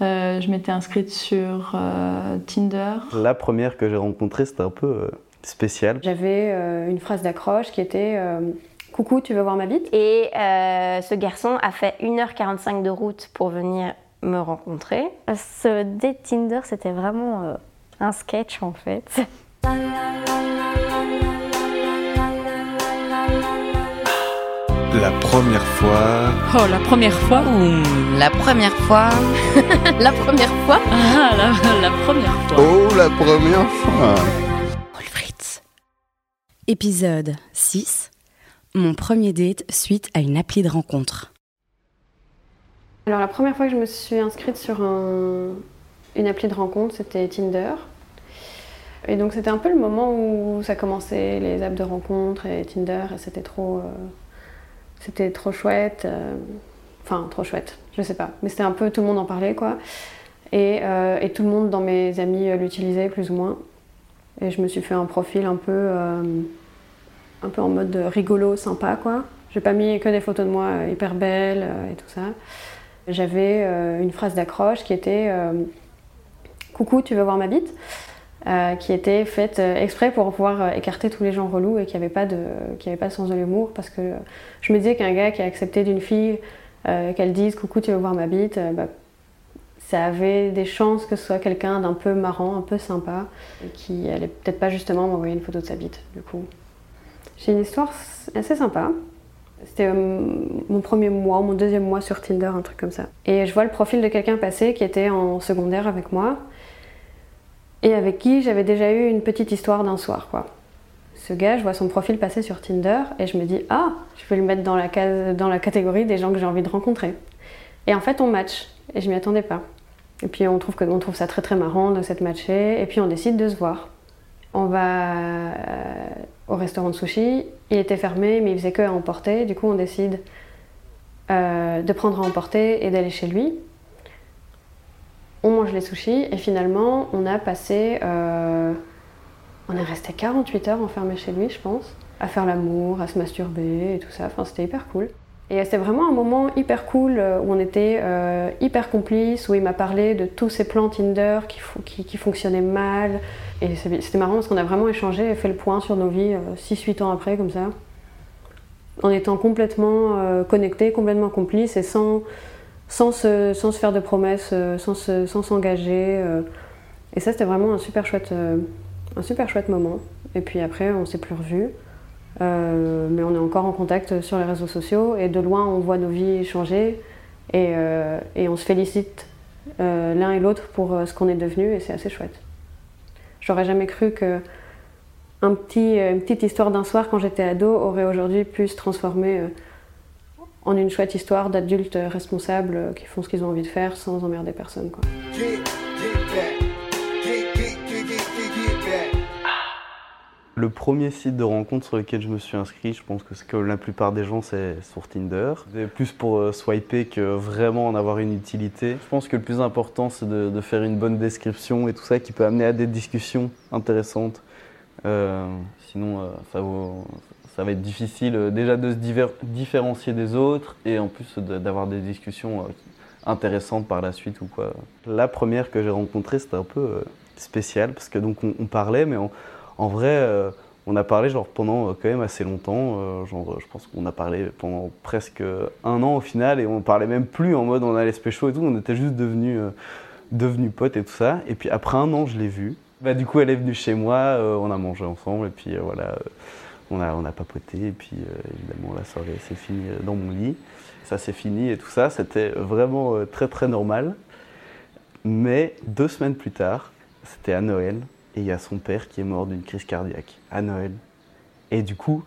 Euh, je m'étais inscrite sur euh, Tinder. La première que j'ai rencontrée, c'était un peu euh, spécial. J'avais euh, une phrase d'accroche qui était euh, Coucou, tu veux voir ma bite? Et euh, ce garçon a fait 1h45 de route pour venir me rencontrer. Ce date Tinder, c'était vraiment euh, un sketch en fait. La première fois. Oh, la première fois Ouh, la première fois. la première fois. Ah, la, la première fois. Oh, la première fois. Paul Fritz. Épisode 6. Mon premier date suite à une appli de rencontre. Alors la première fois que je me suis inscrite sur un- une appli de rencontre, c'était Tinder. Et donc c'était un peu le moment où ça commençait, les apps de rencontre et Tinder, et c'était trop, euh, c'était trop chouette. euh, Enfin, trop chouette, je sais pas. Mais c'était un peu, tout le monde en parlait, quoi. Et, euh, tout le monde dans mes amis euh, l'utilisait, plus ou moins. Et je me suis fait un profil un peu, un peu en mode rigolo, sympa, quoi. J'ai pas mis que des photos de moi hyper belles et tout ça. J'avais une phrase d'accroche qui était Coucou, tu veux voir ma bite? Euh, qui était faite euh, exprès pour pouvoir euh, écarter tous les gens relous et qui n'avaient pas, de, qui avaient pas de sens de l'humour. Parce que je me disais qu'un gars qui a accepté d'une fille qu'elle dise Coucou, tu veux voir ma bite bah, ça avait des chances que ce soit quelqu'un d'un peu marrant, un peu sympa, et qui allait peut-être pas justement m'envoyer une photo de sa bite, du coup. J'ai une histoire assez sympa. C'était mon premier mois, mon deuxième mois sur Tinder, un truc comme ça. Et je vois le profil de quelqu'un passer qui était en secondaire avec moi et avec qui j'avais déjà eu une petite histoire d'un soir, quoi. Ce gars, je vois son profil passer sur Tinder et je me dis ah, je vais le mettre dans la, case, dans la catégorie des gens que j'ai envie de rencontrer. Et en fait, on match et je m'y attendais pas. Et puis on trouve, que, on trouve ça très très marrant de s'être matché et puis on décide de se voir. On va euh, au restaurant de sushi. Il était fermé, mais il faisait que à emporter. Du coup, on décide euh, de prendre à emporter et d'aller chez lui. Mange les sushis et finalement, on a passé. euh, on est resté 48 heures enfermé chez lui, je pense, à faire l'amour, à se masturber et tout ça. Enfin, c'était hyper cool. Et c'était vraiment un moment hyper cool euh, où on était euh, hyper complices, où il m'a parlé de tous ses plans Tinder qui, fo- qui, qui fonctionnaient mal. Et c'était marrant parce qu'on a vraiment échangé et fait le point sur nos vies 6-8 ans après, comme ça. En étant complètement euh, connectés, complètement complices et sans, sans, se, faire de promesses, euh, sans se- sans s'engager. euh. Et ça, c'était vraiment un super, chouette, euh, un super chouette moment. Et puis après, on s'est plus revus. Mais on est encore en contact sur les réseaux sociaux et de loin on voit nos vies changer et, on se félicite l'un et l'autre pour ce qu'on est devenu et c'est assez chouette. J'aurais jamais cru que petit, une petite histoire d'un soir quand j'étais ado aurait aujourd'hui pu se transformer en une chouette histoire d'adultes responsables qui font ce qu'ils ont envie de faire sans emmerder personne. Quoi. Le premier site de rencontre sur lequel je me suis inscrit, je pense que c'est comme la plupart des gens, c'est sur Tinder. C'est plus pour euh, swiper que vraiment en avoir une utilité. Je pense que le plus important, c'est de, de faire une bonne description et tout ça qui peut amener à des discussions intéressantes. Euh, sinon, euh, ça, vaut- ça va être difficile euh, déjà de se différencier des autres et en plus d'avoir des discussions euh, intéressantes par la suite ou quoi. La première que j'ai rencontrée, c'était un peu euh, spécial parce que donc on, parlait, mais en vrai, on a parlé genre pendant quand même assez longtemps. genre, je pense qu'on a parlé pendant presque un an au final et on parlait même plus en mode on allait se pécho et tout. On était juste devenus devenus potes et tout ça. Et puis après un an, je l'ai vue. Bah, du coup, elle est venue chez moi, on a mangé ensemble et puis voilà, on a, papoté et puis euh, évidemment la soirée s'est finie euh, dans mon lit. Ça s'est fini et tout ça, c'était vraiment euh, très très normal. Mais deux semaines plus tard, c'était à Noël, et il y a son père qui est mort d'une crise cardiaque à Noël. Et du coup,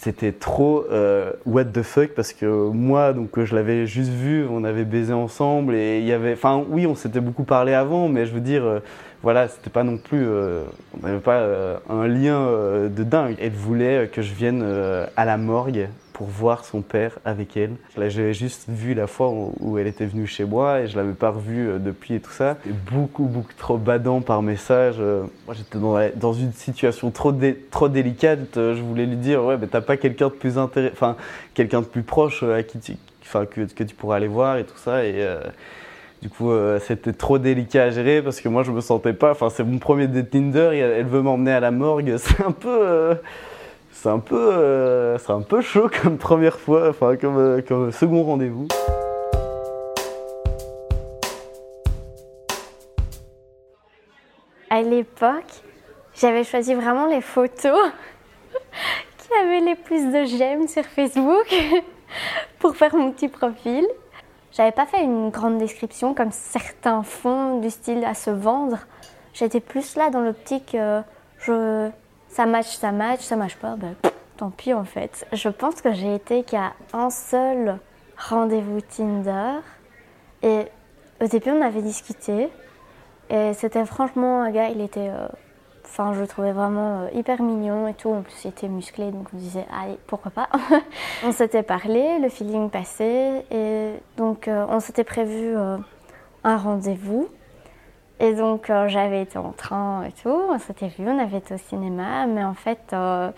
c'était trop euh, what the fuck parce que moi, donc je l'avais juste vu, on avait baisé ensemble et il y avait, enfin oui, on s'était beaucoup parlé avant, mais je veux dire, euh, voilà, c'était pas non plus, euh, on n'avait pas un lien de dingue. Elle voulait que je vienne à la morgue pour voir son père avec elle. Je l'avais juste vu la fois où, elle était venue chez moi et je l'avais pas revue euh, depuis et tout ça. C'était beaucoup, beaucoup trop badant par message. euh. moi, j'étais dans, dans une situation trop, dé- trop délicate. euh, je voulais lui dire, ouais, mais t'as pas quelqu'un de plus intéressant, enfin, quelqu'un de plus proche à qui tu, enfin, que, tu pourrais aller voir et tout ça. Et, Du coup, c'était trop délicat à gérer parce que moi, je me sentais pas. Enfin, c'est mon premier date Tinder. et Elle veut m'emmener à la morgue. C'est un peu, c'est un peu, euh, c'est un peu chaud comme première fois. Enfin, comme, euh, comme second rendez-vous. À l'époque, j'avais choisi vraiment les photos qui avaient les plus de j'aime sur Facebook pour faire mon petit profil. J'avais pas fait une grande description comme certains font du style à se vendre. J'étais plus là dans l'optique euh, je ça match, ça match, ça match pas, ben, pff, tant pis en fait. Je pense que j'ai été qu'à un seul rendez-vous Tinder et au début on avait discuté et c'était franchement un gars, il était euh, Enfin, je le trouvais vraiment euh, hyper mignon et tout. En plus, il était musclé, donc je me disais, allez, pourquoi pas? on s'était parlé, le feeling passait, et donc euh, on s'était prévu un rendez-vous. Et donc euh, j'avais été en train et tout, on s'était vu, on avait été au cinéma, mais en fait, euh,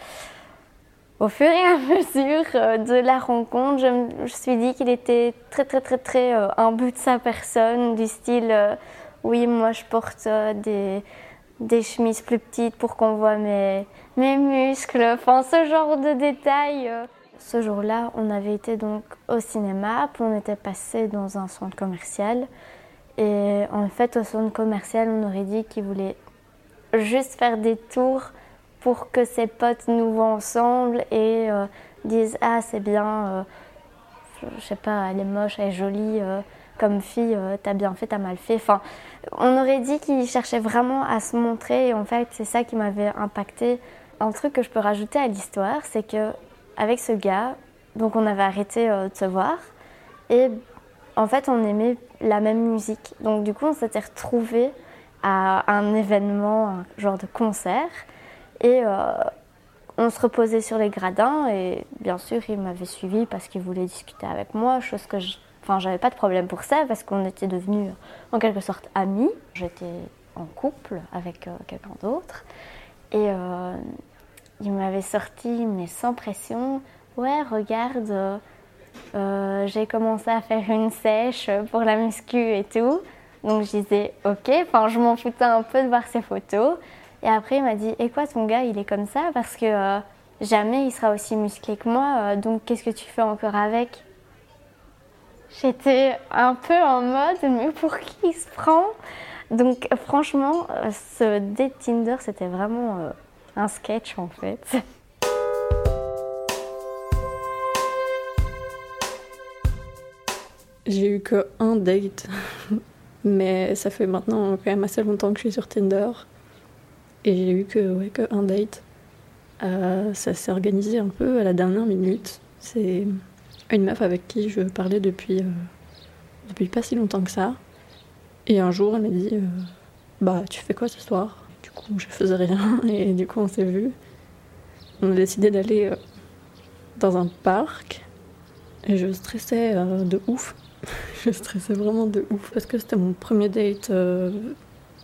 au fur et à mesure euh, de la rencontre, je me suis dit qu'il était très très très très imbu de sa personne, du style, oui, moi je porte des chemises plus petites pour qu'on voit mes, mes muscles, enfin ce genre de détails. Ce jour-là, on avait été donc au cinéma, puis on était passé dans un centre commercial. Et en fait, au centre commercial, on aurait dit qu'il voulait juste faire des tours pour que ses potes nous voient ensemble et euh, disent Ah, c'est bien, euh, je sais pas, elle est moche, elle est jolie, euh, comme fille, t'as bien fait, t'as mal fait. Enfin, on aurait dit qu'il cherchait vraiment à se montrer et en fait, c'est ça qui m'avait impacté. Un truc que je peux rajouter à l'histoire, c'est que avec ce gars, donc on avait arrêté de se voir et en fait, on aimait la même musique. Donc du coup, on s'était retrouvés à un événement, un genre de concert et euh, on se reposait sur les gradins et bien sûr, il m'avait suivi parce qu'il voulait discuter avec moi, chose que je Enfin, j'avais pas de problème pour ça parce qu'on était devenus en quelque sorte amis. J'étais en couple avec euh, quelqu'un d'autre et euh, il m'avait sorti, mais sans pression, ouais, regarde, euh, j'ai commencé à faire une sèche pour la muscu et tout. Donc je disais ok, enfin je m'en foutais un peu de voir ses photos. Et après il m'a dit, et quoi ton gars il est comme ça? Parce que euh, jamais il sera aussi musclé que moi, euh, donc qu'est-ce que tu fais encore avec? J'étais un peu en mode, mais pour qui il se prend? Donc franchement, ce date Tinder, c'était vraiment un sketch en fait. J'ai eu que un date, mais ça fait maintenant quand même assez longtemps que je suis sur Tinder. Et j'ai eu que, ouais, que un date. Euh, ça s'est organisé un peu à la dernière minute. C'est une meuf avec qui je parlais depuis, euh, depuis pas si longtemps que ça. Et un jour, elle m'a dit euh, Bah, tu fais quoi ce soir? Du coup, je faisais rien et du coup, on s'est vu. On a décidé d'aller dans un parc. Et je stressais de ouf. je stressais vraiment de ouf parce que c'était mon premier date euh,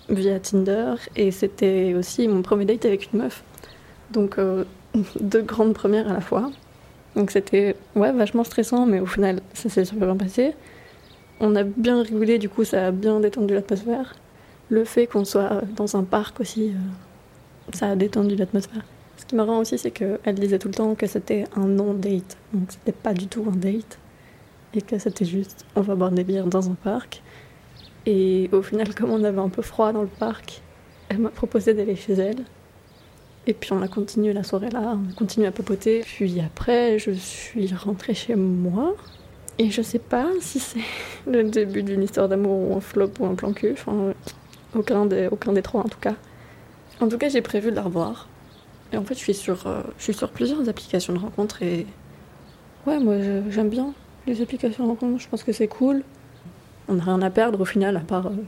via Tinder et c'était aussi mon premier date avec une meuf. Donc euh, deux grandes premières à la fois. Donc c'était ouais, vachement stressant, mais au final ça s'est super bien passé. On a bien rigolé, du coup ça a bien détendu l'atmosphère. Le fait qu'on soit dans un parc aussi, euh, ça a détendu l'atmosphère. Ce qui est marrant aussi, c'est qu'elle disait tout le temps que c'était un non-date. Donc c'était pas du tout un date. Et que c'était juste, on va boire des bières dans un parc. Et au final, comme on avait un peu froid dans le parc, elle m'a proposé d'aller chez elle. Et puis on a continué la soirée là, on a continué à papoter. Puis après, je suis rentrée chez moi. Et je sais pas si c'est le début d'une histoire d'amour ou un flop ou un plan cul. Enfin, aucun des, aucun des trois en tout cas. En tout cas, j'ai prévu de la revoir. Et en fait, je suis sur, euh, je suis sur plusieurs applications de rencontres et. Ouais, moi j'aime bien les applications de rencontres, je pense que c'est cool. On n'a rien à perdre au final, à part, euh,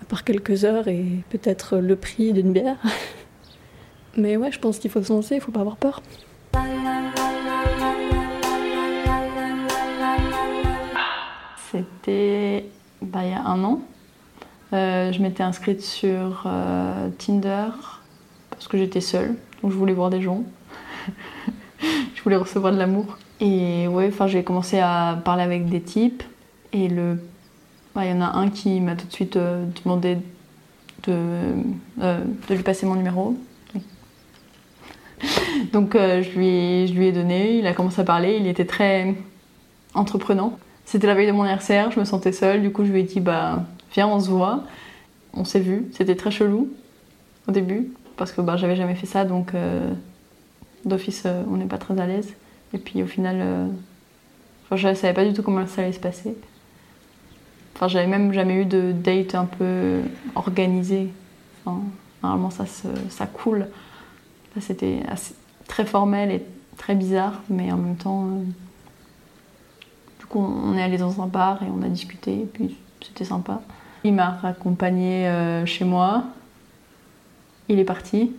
à part quelques heures et peut-être le prix d'une bière. Mais ouais, je pense qu'il faut se lancer, il faut pas avoir peur. C'était bah, il y a un an. Euh, je m'étais inscrite sur euh, Tinder parce que j'étais seule, donc je voulais voir des gens. je voulais recevoir de l'amour. Et ouais, enfin j'ai commencé à parler avec des types et le Bah, il y en a un qui m'a tout de suite euh, demandé de, euh, de lui passer mon numéro. Donc euh, je, lui, je lui ai donné, il a commencé à parler, il était très entreprenant. C'était la veille de mon anniversaire, je me sentais seule, du coup je lui ai dit bah viens on se voit. On s'est vu, c'était très chelou au début parce que bah, j'avais jamais fait ça donc d'office on n'est pas très à l'aise. Et puis au final, euh, je savais pas du tout comment ça allait se passer. Enfin j'avais même jamais eu de date un peu organisée. Normalement ça, ça coule. C'était très formel et très bizarre, mais en même temps, euh, du coup, on est allé dans un bar et on a discuté, et puis c'était sympa. Il m'a raccompagné euh, chez moi, il est parti,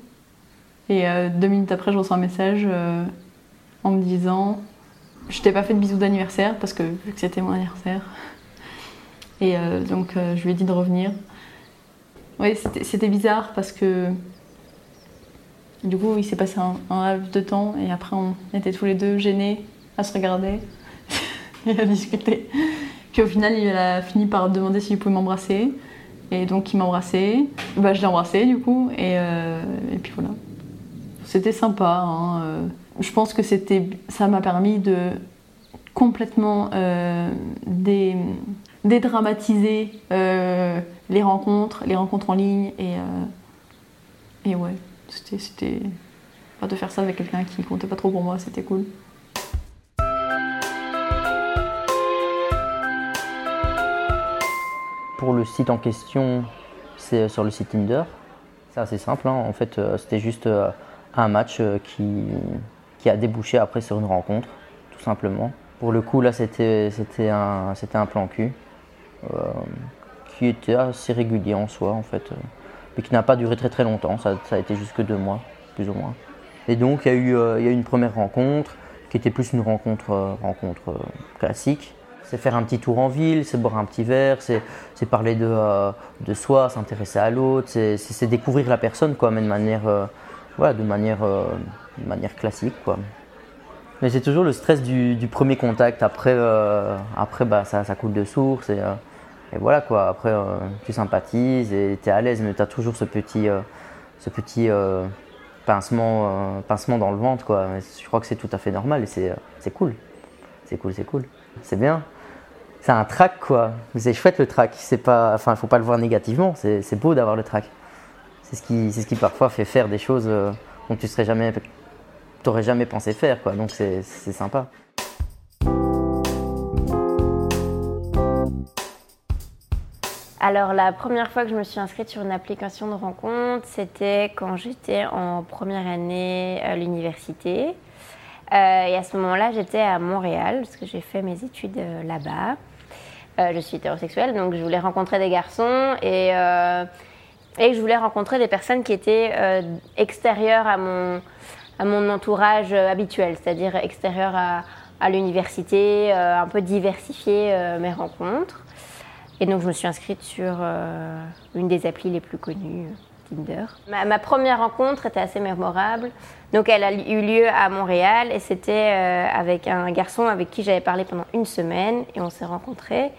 et deux minutes après, je reçois un message en me disant Je t'ai pas fait de bisous d'anniversaire parce que c'était mon anniversaire. Et euh, donc, euh, je lui ai dit de revenir. Oui, c'était bizarre parce que du coup, il s'est passé un, un laps de temps et après, on était tous les deux gênés à se regarder et à discuter. Puis au final, il a fini par demander s'il pouvait m'embrasser. Et donc, il m'a embrassé. Bah, je l'ai embrassé du coup. Et, euh, et puis voilà. C'était sympa. hein. Je pense que c'était, ça m'a permis de complètement euh, dé- dédramatiser euh, les rencontres, les rencontres en ligne. Et, euh, et ouais, c'était, enfin, de faire ça avec quelqu'un qui comptait pas trop pour moi, c'était cool. Pour le site en question, c'est sur le site Tinder. C'est assez simple, hein. en fait, c'était juste un match qui, qui a débouché après sur une rencontre, tout simplement. Pour le coup, là, c'était un, un plan cul euh, qui était assez régulier en soi, en fait, euh, mais qui n'a pas duré très très longtemps. Ça, ça a été jusque deux mois, plus ou moins. Et donc, il y a eu, euh, il y a eu une première rencontre qui était plus une rencontre, rencontre classique. C'est faire un petit tour en ville, c'est boire un petit verre, c'est parler de, de soi, s'intéresser à l'autre, c'est- découvrir la personne, quoi, mais de manière, voilà, de manière, de manière classique, quoi. Mais c'est toujours le stress du, premier contact. Après, euh, après bah, ça, ça coule de source. Et, euh, voilà quoi. Après, euh, tu sympathises et tu es à l'aise, mais tu as toujours ce petit, ce petit pincement, pincement dans le ventre. Quoi. Je crois que c'est tout à fait normal et c'est cool. C'est cool, c'est cool. C'est bien. C'est un track quoi. C'est chouette le track. Pas, enfin, faut pas le voir négativement. C'est beau d'avoir le track. C'est ce qui, ce qui parfois fait faire des choses dont tu serais jamais t'aurais jamais pensé faire quoi donc c'est sympa Alors la première fois que je me suis inscrite sur une application de rencontre, c'était quand j'étais en première année à l'université. Euh, et à ce moment-là, j'étais à Montréal, parce que j'ai fait mes études euh, là-bas. Euh, je suis hétérosexuelle, donc je voulais rencontrer des garçons et, et je voulais rencontrer des personnes qui étaient extérieures à mon, à mon entourage euh, habituel, c'est-à-dire extérieures à, l'université, euh, un peu diversifier euh, mes rencontres. Et donc je me suis inscrite sur une des applis les plus connues, Tinder. Ma, première rencontre était assez mémorable. Donc elle a eu lieu à Montréal et c'était avec un garçon avec qui j'avais parlé pendant une semaine et on s'est rencontrés.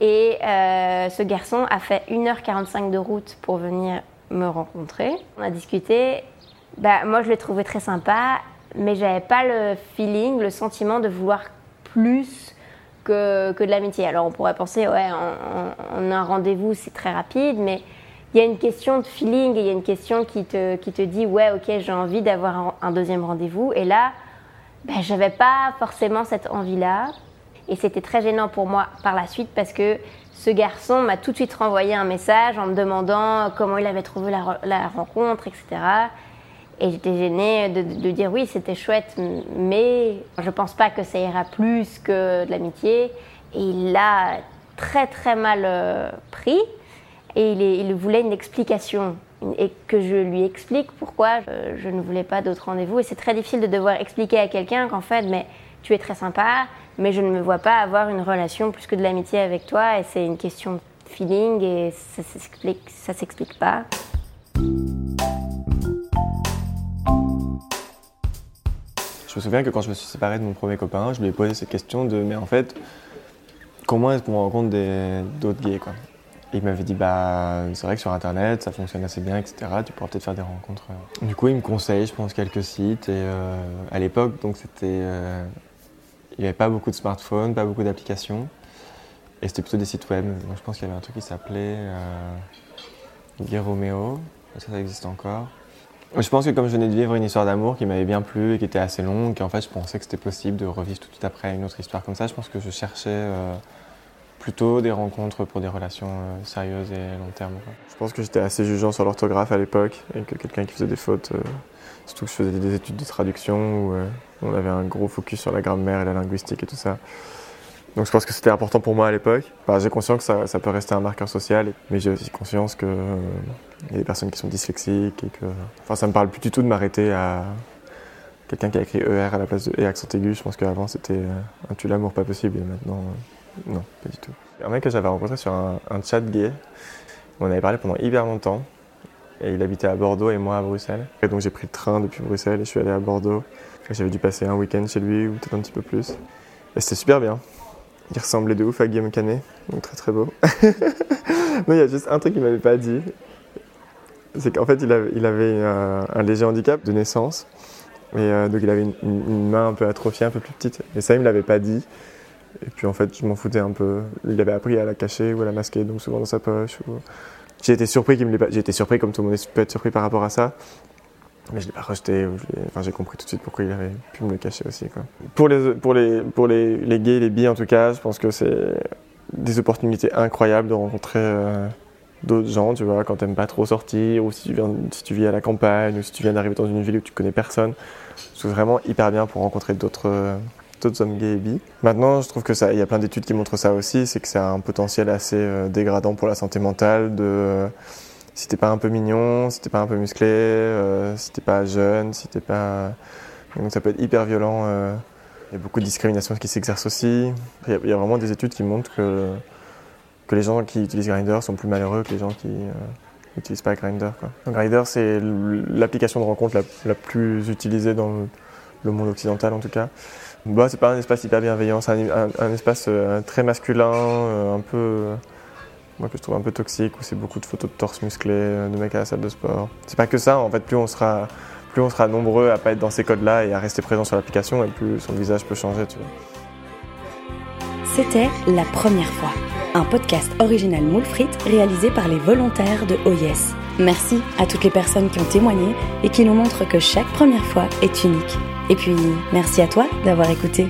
Et ce garçon a fait 1h45 de route pour venir me rencontrer. On a discuté. Bah, moi je l'ai trouvé très sympa, mais j'avais pas le feeling, le sentiment de vouloir plus que, que de l'amitié. Alors on pourrait penser, ouais, en- en un rendez-vous c'est très rapide, mais il y a une question de feeling et il y a une question qui te, qui te dit, ouais, ok, j'ai envie d'avoir un, deuxième rendez-vous. Et là, ben, j'avais pas forcément cette envie-là. Et c'était très gênant pour moi par la suite parce que ce garçon m'a tout de suite renvoyé un message en me demandant comment il avait trouvé la, la rencontre, etc. Et j'étais gênée de, dire oui, c'était chouette, mais je pense pas que ça ira plus que de l'amitié. Et il l'a très très mal euh, pris et il, voulait une explication et que je lui explique pourquoi je, je ne voulais pas d'autres rendez-vous. Et c'est très difficile de devoir expliquer à quelqu'un qu'en fait, mais tu es très sympa, mais je ne me vois pas avoir une relation plus que de l'amitié avec toi. Et c'est une question de feeling et ça s'explique, s'explique pas. Je me souviens que quand je me suis séparé de mon premier copain, je lui ai posé cette question de mais en fait, comment est-ce qu'on rencontre d'autres gays quoi? Et il m'avait dit bah c'est vrai que sur internet ça fonctionne assez bien etc. Tu pourras peut-être faire des rencontres. Du coup il me conseille je pense quelques sites et euh, à l'époque donc c'était euh, il n'y avait pas beaucoup de smartphones, pas beaucoup d'applications et c'était plutôt des sites web. Donc je pense qu'il y avait un truc qui s'appelait euh, Gay Romeo, ça ça existe encore. Je pense que comme je venais de vivre une histoire d'amour qui m'avait bien plu et qui était assez longue, et en fait je pensais que c'était possible de revivre tout de suite après une autre histoire comme ça, je pense que je cherchais euh, plutôt des rencontres pour des relations euh, sérieuses et long terme. Je pense que j'étais assez jugeant sur l'orthographe à l'époque et que quelqu'un qui faisait des fautes, euh, surtout que je faisais des études de traduction où on avait un gros focus sur la grammaire et la linguistique et tout ça. Donc je pense que c'était important pour moi à l'époque. Enfin, j'ai conscience que ça, peut rester un marqueur social, mais j'ai aussi conscience que euh, y a des personnes qui sont dyslexiques et que. Enfin, ça me parle plus du tout de m'arrêter à quelqu'un qui a écrit ER à la place de E accent aigu. Je pense qu'avant c'était euh, un tue l'amour pas possible et maintenant, euh, non, pas du tout. Un mec que j'avais rencontré sur un, un chat gay, on avait parlé pendant hyper longtemps et il habitait à Bordeaux et moi à Bruxelles. Et donc j'ai pris le train depuis Bruxelles et je suis allé à Bordeaux. J'avais dû passer un week-end chez lui ou peut-être un petit peu plus. Et c'était super bien. Il ressemblait de ouf à Guillaume Canet, donc très très beau. non, il y a juste un truc qu'il m'avait pas dit. C'est qu'en fait, il avait, avait un, léger handicap de naissance. Et euh, donc, il avait une, main un peu atrophiée, un peu plus petite. Et ça, il me l'avait pas dit. Et puis, en fait, je m'en foutais un peu. Il avait appris à la cacher ou à la masquer, donc souvent dans sa poche. J'ai été surpris qu'il me l'ait pas. J'ai été surpris, comme tout le monde peut être surpris par rapport à ça. Mais je l'ai pas rejeté. Enfin, j'ai compris tout de suite pourquoi il avait pu me le cacher aussi. Quoi. Pour, les, pour, les, pour les, les gays les en tout cas, je pense que c'est des opportunités incroyables de rencontrer euh, d'autres gens, tu vois, quand t'aimes pas trop sortir, ou si tu, viens, si tu vis à la campagne, ou si tu viens d'arriver dans une ville où tu connais personne. C'est vraiment hyper bien pour rencontrer d'autres euh, hommes gays et bi. Maintenant, je trouve que ça, il y a plein d'études qui montrent ça aussi, c'est que c'est un potentiel assez euh, dégradant pour la santé mentale de si t'es pas un peu mignon, si t'es pas un peu musclé, euh, si t'es pas jeune, si t'es pas... Donc ça peut être hyper violent. euh. Il y a beaucoup de discrimination qui s'exerce aussi. Il y, a, vraiment des études qui montrent que, que les gens qui utilisent Grindr sont plus malheureux que les gens qui euh, n'utilisent pas Grindr. Grindr, c'est l'application de rencontre la, plus utilisée dans le, monde occidental en tout cas. Bah, c'est pas un espace hyper bienveillant, c'est un, espace euh, très masculin, euh, un peu... moi que je trouve un peu toxique, où c'est beaucoup de photos de torse musclé, euh, de mecs à la salle de sport. C'est pas que ça, en fait, plus on sera, plus on sera nombreux à pas être dans ces codes-là et à rester présent sur l'application, et plus son visage peut changer, tu vois. C'était La Première fois, un podcast original Moule Frites réalisé par les volontaires de OYES. Merci à toutes les personnes qui ont témoigné et qui nous montrent que chaque première fois est unique. Et puis, merci à toi d'avoir écouté.